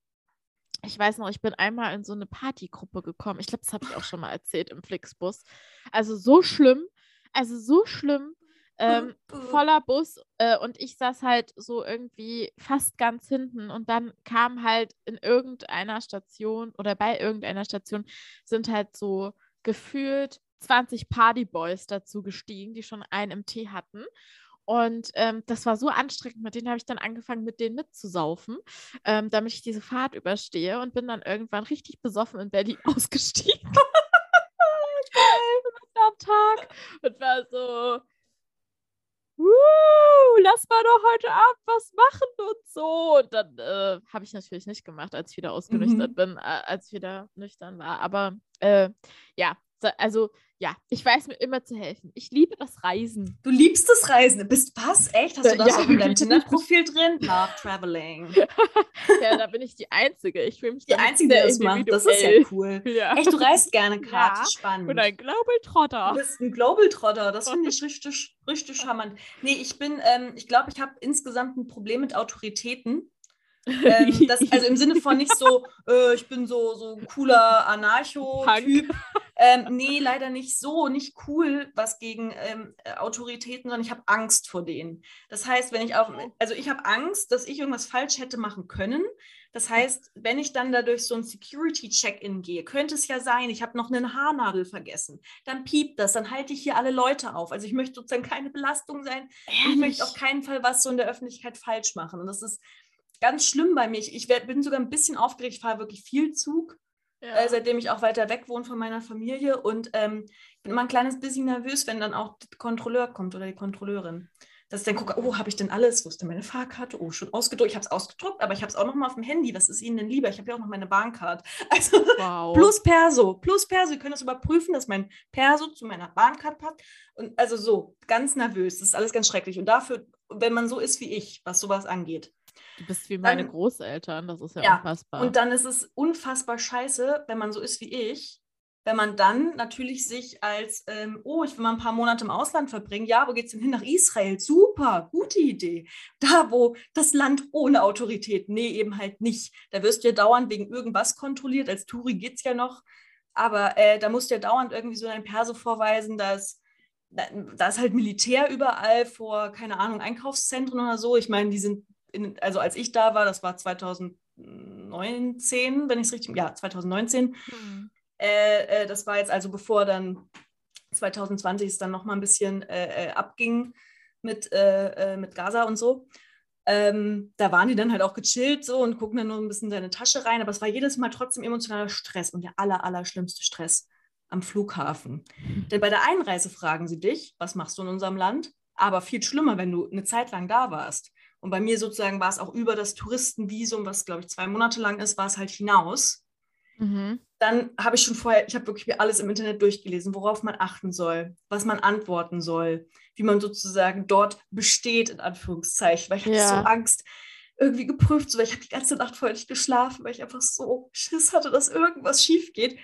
Ich weiß noch, ich bin einmal in so eine Partygruppe gekommen. Ich glaube, das habe ich auch schon mal erzählt im Flixbus. Also so schlimm. Also so schlimm. Ähm, voller Bus äh, und ich saß halt so irgendwie fast ganz hinten und dann kam halt in irgendeiner Station oder bei irgendeiner Station sind halt so gefühlt 20 Partyboys dazu gestiegen, die schon einen im Tee hatten. Und ähm, das war so anstrengend, mit denen habe ich dann angefangen, mit denen mitzusaufen, ähm, damit ich diese Fahrt überstehe und bin dann irgendwann richtig besoffen in Berlin ausgestiegen. Tag und war so, lass mal doch heute Abend was machen und so. Und dann äh, habe ich natürlich nicht gemacht, als ich wieder ausgenüchtert mhm. bin, äh, als ich wieder nüchtern war. Aber äh, ja, also ja, ich weiß mir immer zu helfen. Ich liebe das Reisen. Du liebst das Reisen. Bist was? Echt? Hast du das ja. auf deinem Tinder-Profil drin? Love Traveling. ja, da bin ich die Einzige. Ich fühle mich die Einzige, die das macht. Das ist ja cool. Ja. Echt, du reist gerne, Kat. Ja. Spannend. Und ein Globaltrotter. Du bist ein Globaltrotter. Das finde ich richtig, richtig charmant. Nee, ich bin, ähm, ich glaube, ich habe insgesamt ein Problem mit Autoritäten. Ähm, das, also im Sinne von nicht so, äh, ich bin so, so ein cooler Anarcho-Typ. Ähm, nee, leider nicht so, nicht cool, was gegen ähm, Autoritäten, sondern ich habe Angst vor denen. Das heißt, wenn ich auf, also ich habe Angst, dass ich irgendwas falsch hätte machen können. Das heißt, wenn ich dann da durch so ein Security-Check-In gehe, könnte es ja sein, ich habe noch eine Haarnadel vergessen. Dann piept das, dann halte ich hier alle Leute auf. Also ich möchte sozusagen keine Belastung sein. Ich möchte auf keinen Fall was so in der Öffentlichkeit falsch machen. Und das ist ganz schlimm bei mir. Ich werd, bin sogar ein bisschen aufgeregt, ich fahre wirklich viel Zug, ja. äh, seitdem ich auch weiter weg wohne von meiner Familie. Und ähm, bin immer ein kleines bisschen nervös, wenn dann auch der Kontrolleur kommt oder die Kontrolleurin. Dass ich dann gucke, oh, habe ich denn alles? Wo ist denn meine Fahrkarte? Oh, schon ausgedruckt. Ich habe es ausgedruckt, aber ich habe es auch noch mal auf dem Handy. Was ist Ihnen denn lieber? Ich habe ja auch noch meine Bahncard. Also wow. plus Perso, plus Perso. Sie können das überprüfen, dass mein Perso zu meiner Bahncard passt. Und also so, ganz nervös. Das ist alles ganz schrecklich. Und dafür, wenn man so ist wie ich, was sowas angeht, Du bist wie meine dann, Großeltern, das ist ja, ja, unfassbar. Und dann ist es unfassbar scheiße, wenn man so ist wie ich, wenn man dann natürlich sich als, ähm, oh, ich will mal ein paar Monate im Ausland verbringen, ja, wo geht es denn hin? Nach Israel, super, gute Idee. Da, wo das Land ohne Autorität, nee, eben halt nicht. Da wirst du ja dauernd wegen irgendwas kontrolliert, als Touri geht es ja noch, aber äh, da musst du ja dauernd irgendwie so dein Perso vorweisen, dass da, da ist halt Militär überall vor, keine Ahnung, Einkaufszentren oder so. Ich meine, die sind in, also als ich da war, das war 2019, wenn ich es richtig, ja, 2019. Mhm. Äh, äh, das war jetzt also bevor dann 2020 es dann nochmal ein bisschen äh, äh, abging mit, äh, äh, mit Gaza und so. Ähm, da waren die dann halt auch gechillt so und gucken dann nur ein bisschen in seine Tasche rein, aber es war jedes Mal trotzdem emotionaler Stress und der aller, aller schlimmste Stress am Flughafen. Mhm. Denn bei der Einreise fragen sie dich, was machst du in unserem Land? Aber viel schlimmer, wenn du eine Zeit lang da warst. Und bei mir sozusagen war es auch über das Touristenvisum, was glaube ich zwei Monate lang ist, war es halt hinaus. Mhm. Dann habe ich schon vorher, ich habe wirklich alles im Internet durchgelesen, worauf man achten soll, was man antworten soll, wie man sozusagen dort besteht, in Anführungszeichen, weil ich ja. hatte so Angst, irgendwie geprüft zu werden. Ich habe die ganze Nacht vorher nicht geschlafen, weil ich einfach so Schiss hatte, dass irgendwas schief geht.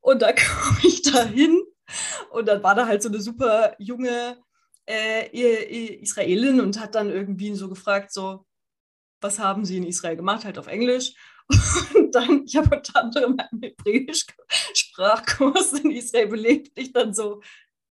Und da komme ich da hin und dann war da halt so eine super junge äh, Israelin und hat dann irgendwie so gefragt, so, was haben Sie in Israel gemacht, halt auf Englisch. Und dann, ich habe unter anderem einen Hebräisch-Sprachkurs in Israel belegt, ich dann so,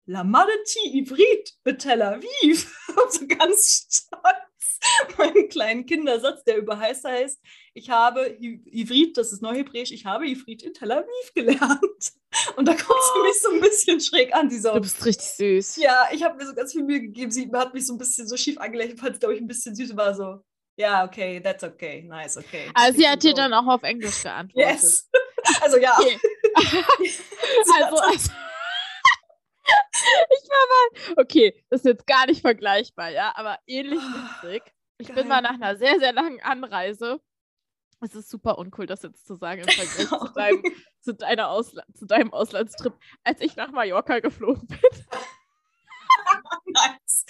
Lamadeti Ivrit mit Tel Aviv. So ganz stolz meinen kleinen Kindersatz, der über heiß heißt, ich habe Ivrit, das ist Neuhebräisch, ich habe Ivrit in Tel Aviv gelernt. Und da guckt sie mich so ein bisschen schräg an. Die so, du bist richtig süß. Ja, ich habe mir so ganz viel Mühe gegeben. Sie hat mich so ein bisschen so schief angelächelt, fand es, glaube ich, ein bisschen süß. War so, ja, okay, that's okay, nice, okay. Also sie hat dir dann auch auf Englisch geantwortet. Yes. Also ja. Okay. also, also ich war mal, okay, das ist jetzt gar nicht vergleichbar, ja, aber ähnlich ah, witzig. Ich Geil. bin mal nach einer sehr, sehr langen Anreise es ist super uncool, das jetzt zu sagen im Vergleich zu, deinem, zu, deiner Ausla zu deinem Auslandstrip, als ich nach Mallorca geflogen bin. nice.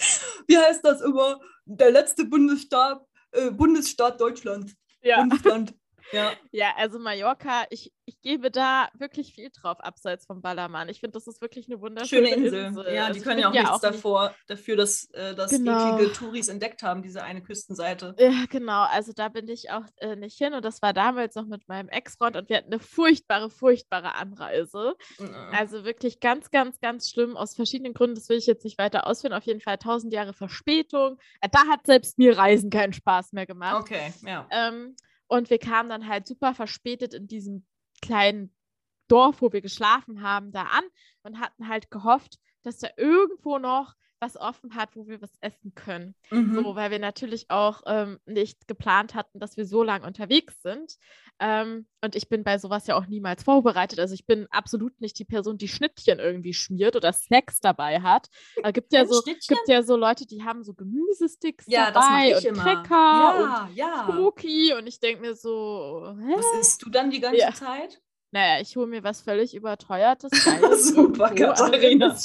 Wie heißt das immer? Der letzte Bundesstaat, äh, Bundesstaat Deutschland. Ja. Bundesland. Ja. ja, also Mallorca, ich, ich gebe da wirklich viel drauf, abseits vom Ballermann. Ich finde, das ist wirklich eine wunderschöne Schöne Insel. Insel. Ja, also die können ja auch nichts auch davor, dafür, dass, äh, dass genau. eklige Touris entdeckt haben, diese eine Küstenseite. Ja, genau. Also da bin ich auch äh, nicht hin. Und das war damals noch mit meinem Ex-Freund und wir hatten eine furchtbare, furchtbare Anreise. Mhm. Also wirklich ganz, ganz, ganz schlimm aus verschiedenen Gründen. Das will ich jetzt nicht weiter ausführen. Auf jeden Fall tausend Jahre Verspätung. Äh, da hat selbst mir Reisen keinen Spaß mehr gemacht. Okay, ja. Ähm, und wir kamen dann halt super verspätet in diesem kleinen Dorf, wo wir geschlafen haben, da an und hatten halt gehofft, dass da irgendwo noch was offen hat, wo wir was essen können. Mhm. So, weil wir natürlich auch ähm, nicht geplant hatten, dass wir so lange unterwegs sind. Ähm, und ich bin bei sowas ja auch niemals vorbereitet. Also ich bin absolut nicht die Person, die Schnittchen irgendwie schmiert oder Snacks dabei hat. Es gibt ja so, gibt ja so Leute, die haben so Gemüsesticks ja, dabei und immer. Cracker ja, und ja. Cookie. Und ich denke mir so, hä? Was isst du dann die ganze ja. Zeit? Naja, ich hole mir was völlig überteuertes. Super, Katharina.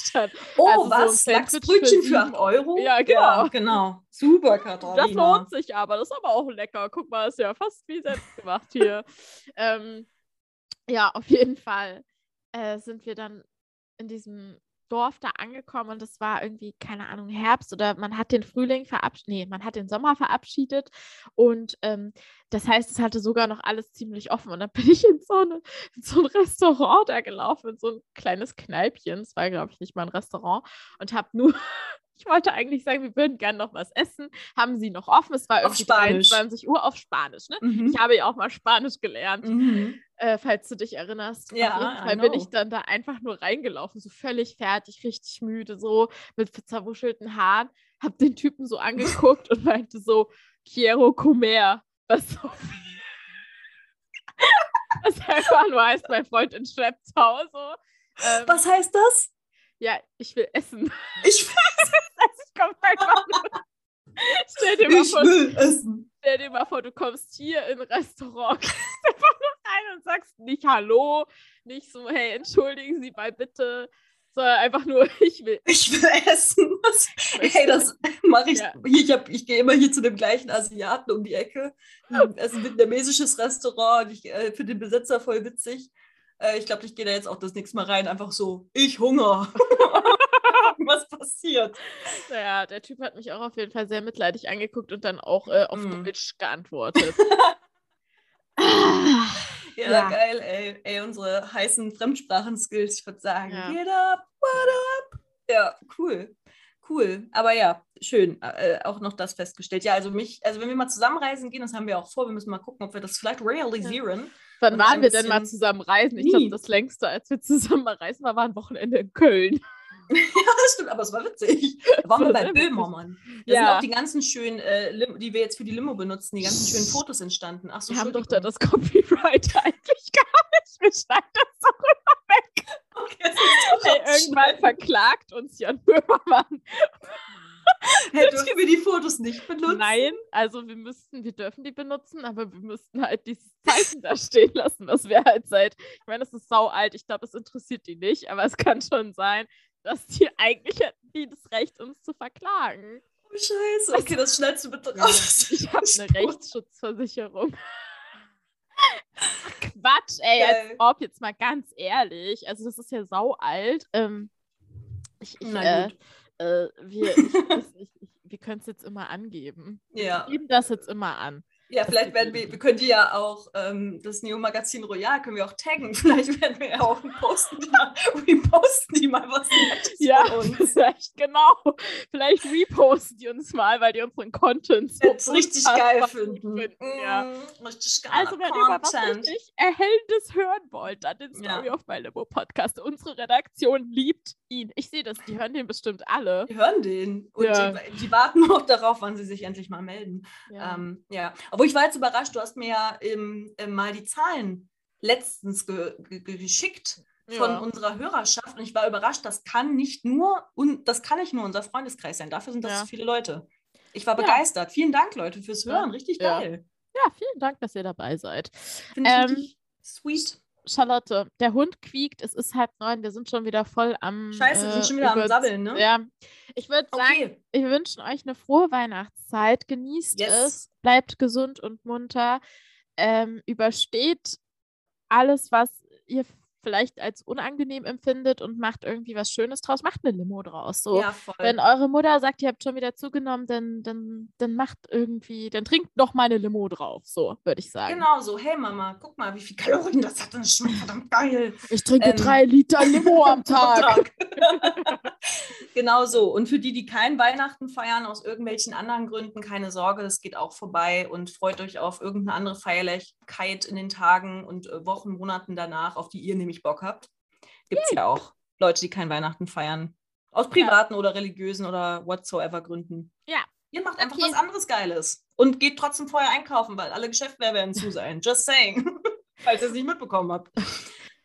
Oh, also was? So Lachsbrötchen für 8 Euro? Ja, genau. Ja, genau. Super, Katharina. Das lohnt sich aber. Das ist aber auch lecker. Guck mal, ist ja fast wie selbst gemacht hier. ähm, ja, auf jeden Fall äh, sind wir dann in diesem Dorf da angekommen und es war irgendwie, keine Ahnung, Herbst oder man hat den Frühling verabschiedet, nee, man hat den Sommer verabschiedet und ähm, das heißt, es hatte sogar noch alles ziemlich offen und dann bin ich in so, eine, in so ein Restaurant da gelaufen, in so ein kleines Kneipchen, es war, glaube ich, nicht mal ein Restaurant und habe nur ich wollte eigentlich sagen, wir würden gerne noch was essen. Haben sie noch offen? Es war irgendwie 23 Uhr auf Spanisch. Ne? Mhm. Ich habe ja auch mal Spanisch gelernt, mhm. äh, falls du dich erinnerst. Ja, auf jeden Fall bin ich dann da einfach nur reingelaufen, so völlig fertig, richtig müde, so mit zerwuschelten Haaren. Hab den Typen so angeguckt und meinte so, Quiero comer. Was so Das einfach nur heißt, mein Freund in Schlepptau. So. Ähm, was heißt das? Ja, ich will essen. Ich will essen. also ich komme einfach nur. Stell dir, mal ich vor, will essen. stell dir mal vor, du kommst hier in ein Restaurant, gehst einfach nur rein und sagst nicht Hallo, nicht so, hey, entschuldigen Sie mal bitte, sondern einfach nur, ich will. Ich will essen. Hey, das mache ich. Ja. Ich, ich gehe immer hier zu dem gleichen Asiaten um die Ecke. Es ist ein vietnamesisches Restaurant. Ich äh, finde den Besitzer voll witzig. Äh, ich glaube, ich gehe da jetzt auch das nächste Mal rein, einfach so, ich Hunger. Was passiert? Naja, der Typ hat mich auch auf jeden Fall sehr mitleidig angeguckt und dann auch äh, auf mm. Deutsch geantwortet. ja, ja, geil, ey. ey. Unsere heißen Fremdsprachen-Skills, ich würde sagen. Ja. Get up, what up? Ja, cool. Cool. Aber ja, schön. Äh, auch noch das festgestellt. Ja, also mich, also wenn wir mal zusammenreisen gehen, das haben wir auch vor, wir müssen mal gucken, ob wir das vielleicht realisieren. Wann waren wir denn mal zusammen reisen? Ich glaube, das längste, als wir zusammen mal reisen waren, war ein Wochenende in Köln. ja, das stimmt, aber es war witzig. Da waren wir bei Böhmermann. Da ja. sind auch die ganzen schönen, äh, die wir jetzt für die Limo benutzen, die ganzen schönen Fotos entstanden. Ach so, wir haben doch da das Copyright eigentlich gar nicht. Wir schneiden das doch immer weg. Okay, Ey, irgendwann verklagt uns Jan Böhmermann. Dürfen wir die Fotos nicht benutzen? Nein, also wir müssten, wir dürfen die benutzen, aber wir müssten halt dieses Zeichen da stehen lassen, was wir halt seit, ich meine, das ist sau alt, ich glaube, es interessiert die nicht, aber es kann schon sein, dass die eigentlich hätten die das Recht, uns zu verklagen. Oh, scheiße. Okay, das schnellst du bitte raus. ich habe eine Rechtsschutzversicherung. Quatsch, ey, als ob, jetzt mal ganz ehrlich. Also, das ist ja sau alt. Ähm, ich, ich, äh, äh, wir, ich, ich, wir können es jetzt immer angeben. Ja. Wir geben das jetzt immer an. Ja, vielleicht werden wir, wir können die ja auch, ähm, das Neo-Magazin Royal können wir auch taggen. Vielleicht werden wir ja auch posten, die mal, reposten die mal was Nettes ja, uns. Vielleicht, genau. Vielleicht reposten die uns mal, weil die unseren Content so Jetzt richtig geil finden. finden ja. mm, richtig geil. Also, wenn ihr mal was richtig Erhellendes hören wollt, dann den Story ja. of My Limo Podcast. Unsere Redaktion liebt ihn. Ich sehe das, die hören den bestimmt alle. Die hören den. Und ja. die, die, warten noch darauf, wann sie sich endlich mal melden. Ja. Ähm, ja. Aber ich war jetzt überrascht, du hast mir ja im, im mal die Zahlen letztens ge ge geschickt von ja. unserer Hörerschaft und ich war überrascht, das kann nicht nur und das kann nicht nur unser Freundeskreis sein. Dafür sind das ja. viele Leute. Ich war begeistert. Vielen Dank, Leute, fürs Hören. Richtig geil. Ja, vielen Dank, dass ihr dabei seid. Finde ich ähm, richtig sweet. Charlotte, der Hund quiekt, es ist halb neun, wir sind schon wieder voll am. Scheiße, wir sind schon wieder am Sabbeln, ne? Ja. Ich würde sagen, okay. wir wünschen euch eine frohe Weihnachtszeit. Genießt yes. es, bleibt gesund und munter. Ähm, übersteht alles, was ihr vielleicht als unangenehm empfindet und macht irgendwie was Schönes draus, macht eine Limo draus. So. Ja, Wenn eure Mutter sagt, ihr habt schon wieder zugenommen, dann, dann, dann macht irgendwie, dann trinkt noch mal eine Limo drauf, so würde ich sagen. Genau so, hey Mama, guck mal, wie viel Kalorien das hat, das schmeckt verdammt geil. Ich trinke ähm, drei Liter Limo am Tag. genau so. Und für die, die kein Weihnachten feiern, aus irgendwelchen anderen Gründen, keine Sorge, das geht auch vorbei und freut euch auf irgendeine andere Feierlichkeit in den Tagen und äh, Wochen, Monaten danach, auf die ihr nämlich Bock habt. Gibt es ja auch Leute, die kein Weihnachten feiern. Aus privaten ja. oder religiösen oder whatsoever Gründen. Ja. Ihr macht einfach okay. was anderes Geiles. Und geht trotzdem vorher einkaufen, weil alle Geschäfte werden zu sein. Just saying. Falls ihr es nicht mitbekommen habt.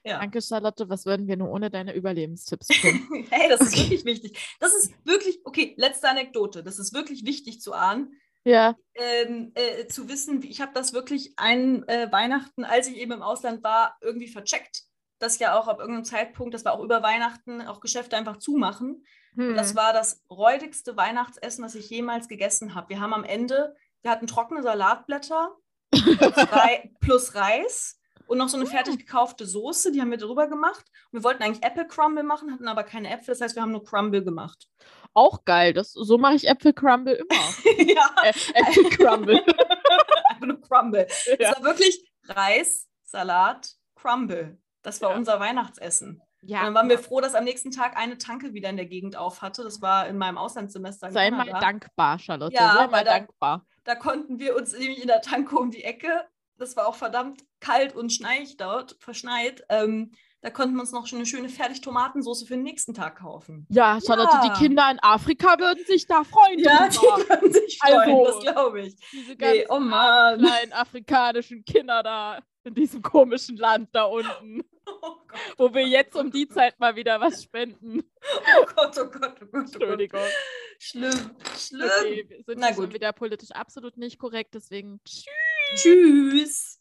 Ja. Danke, Charlotte. Was würden wir nur ohne deine Überlebenstipps tun? hey, das ist wirklich wichtig. Das ist wirklich, okay, letzte Anekdote. Das ist wirklich wichtig zu ahnen. Ja. Ähm, äh, zu wissen, ich habe das wirklich ein äh, Weihnachten, als ich eben im Ausland war, irgendwie vercheckt dass ja auch ab irgendeinem Zeitpunkt, das war auch über Weihnachten, auch Geschäfte einfach zumachen. Hm. Das war das räudigste Weihnachtsessen, was ich jemals gegessen habe. Wir haben am Ende, wir hatten trockene Salatblätter plus, Reis und noch so eine fertig gekaufte Soße, die haben wir drüber gemacht. Wir wollten eigentlich Apple Crumble machen, hatten aber keine Äpfel, das heißt, wir haben nur Crumble gemacht. Auch geil. Das, so mache ich Äpfel Crumble immer. ja. Ä Äpfel Crumble. Einfach nur Crumble. Ja. Das war wirklich Reis, Salat, Crumble. Das war ja. unser Weihnachtsessen. Ja. Und dann waren wir froh, dass am nächsten Tag eine Tanke wieder in der Gegend auf hatte. Das war in meinem Auslandssemester. Sei mal dankbar, Charlotte. Ja, Sei mal da, dankbar. Da konnten wir uns nämlich in der Tanke um die Ecke, das war auch verdammt kalt und schneich dort, verschneit, ähm, da konnten wir uns noch schon eine schöne fertig Tomatensauce für den nächsten Tag kaufen. Ja, Charlotte, ja. die Kinder in Afrika würden sich da freuen. Ja, die würden sich freuen, also, das glaube ich. Diese ganzen nee, oh kleinen afrikanischen Kinder da in diesem komischen Land da unten. Oh Gott, wo oh wir jetzt um die Zeit mal wieder was spenden. Oh Gott, oh Gott, oh Gott. Oh Entschuldigung. Schlimm, schlimm. Okay, wir sind Na gut. wieder politisch absolut nicht korrekt, deswegen tschüss. Tschüss.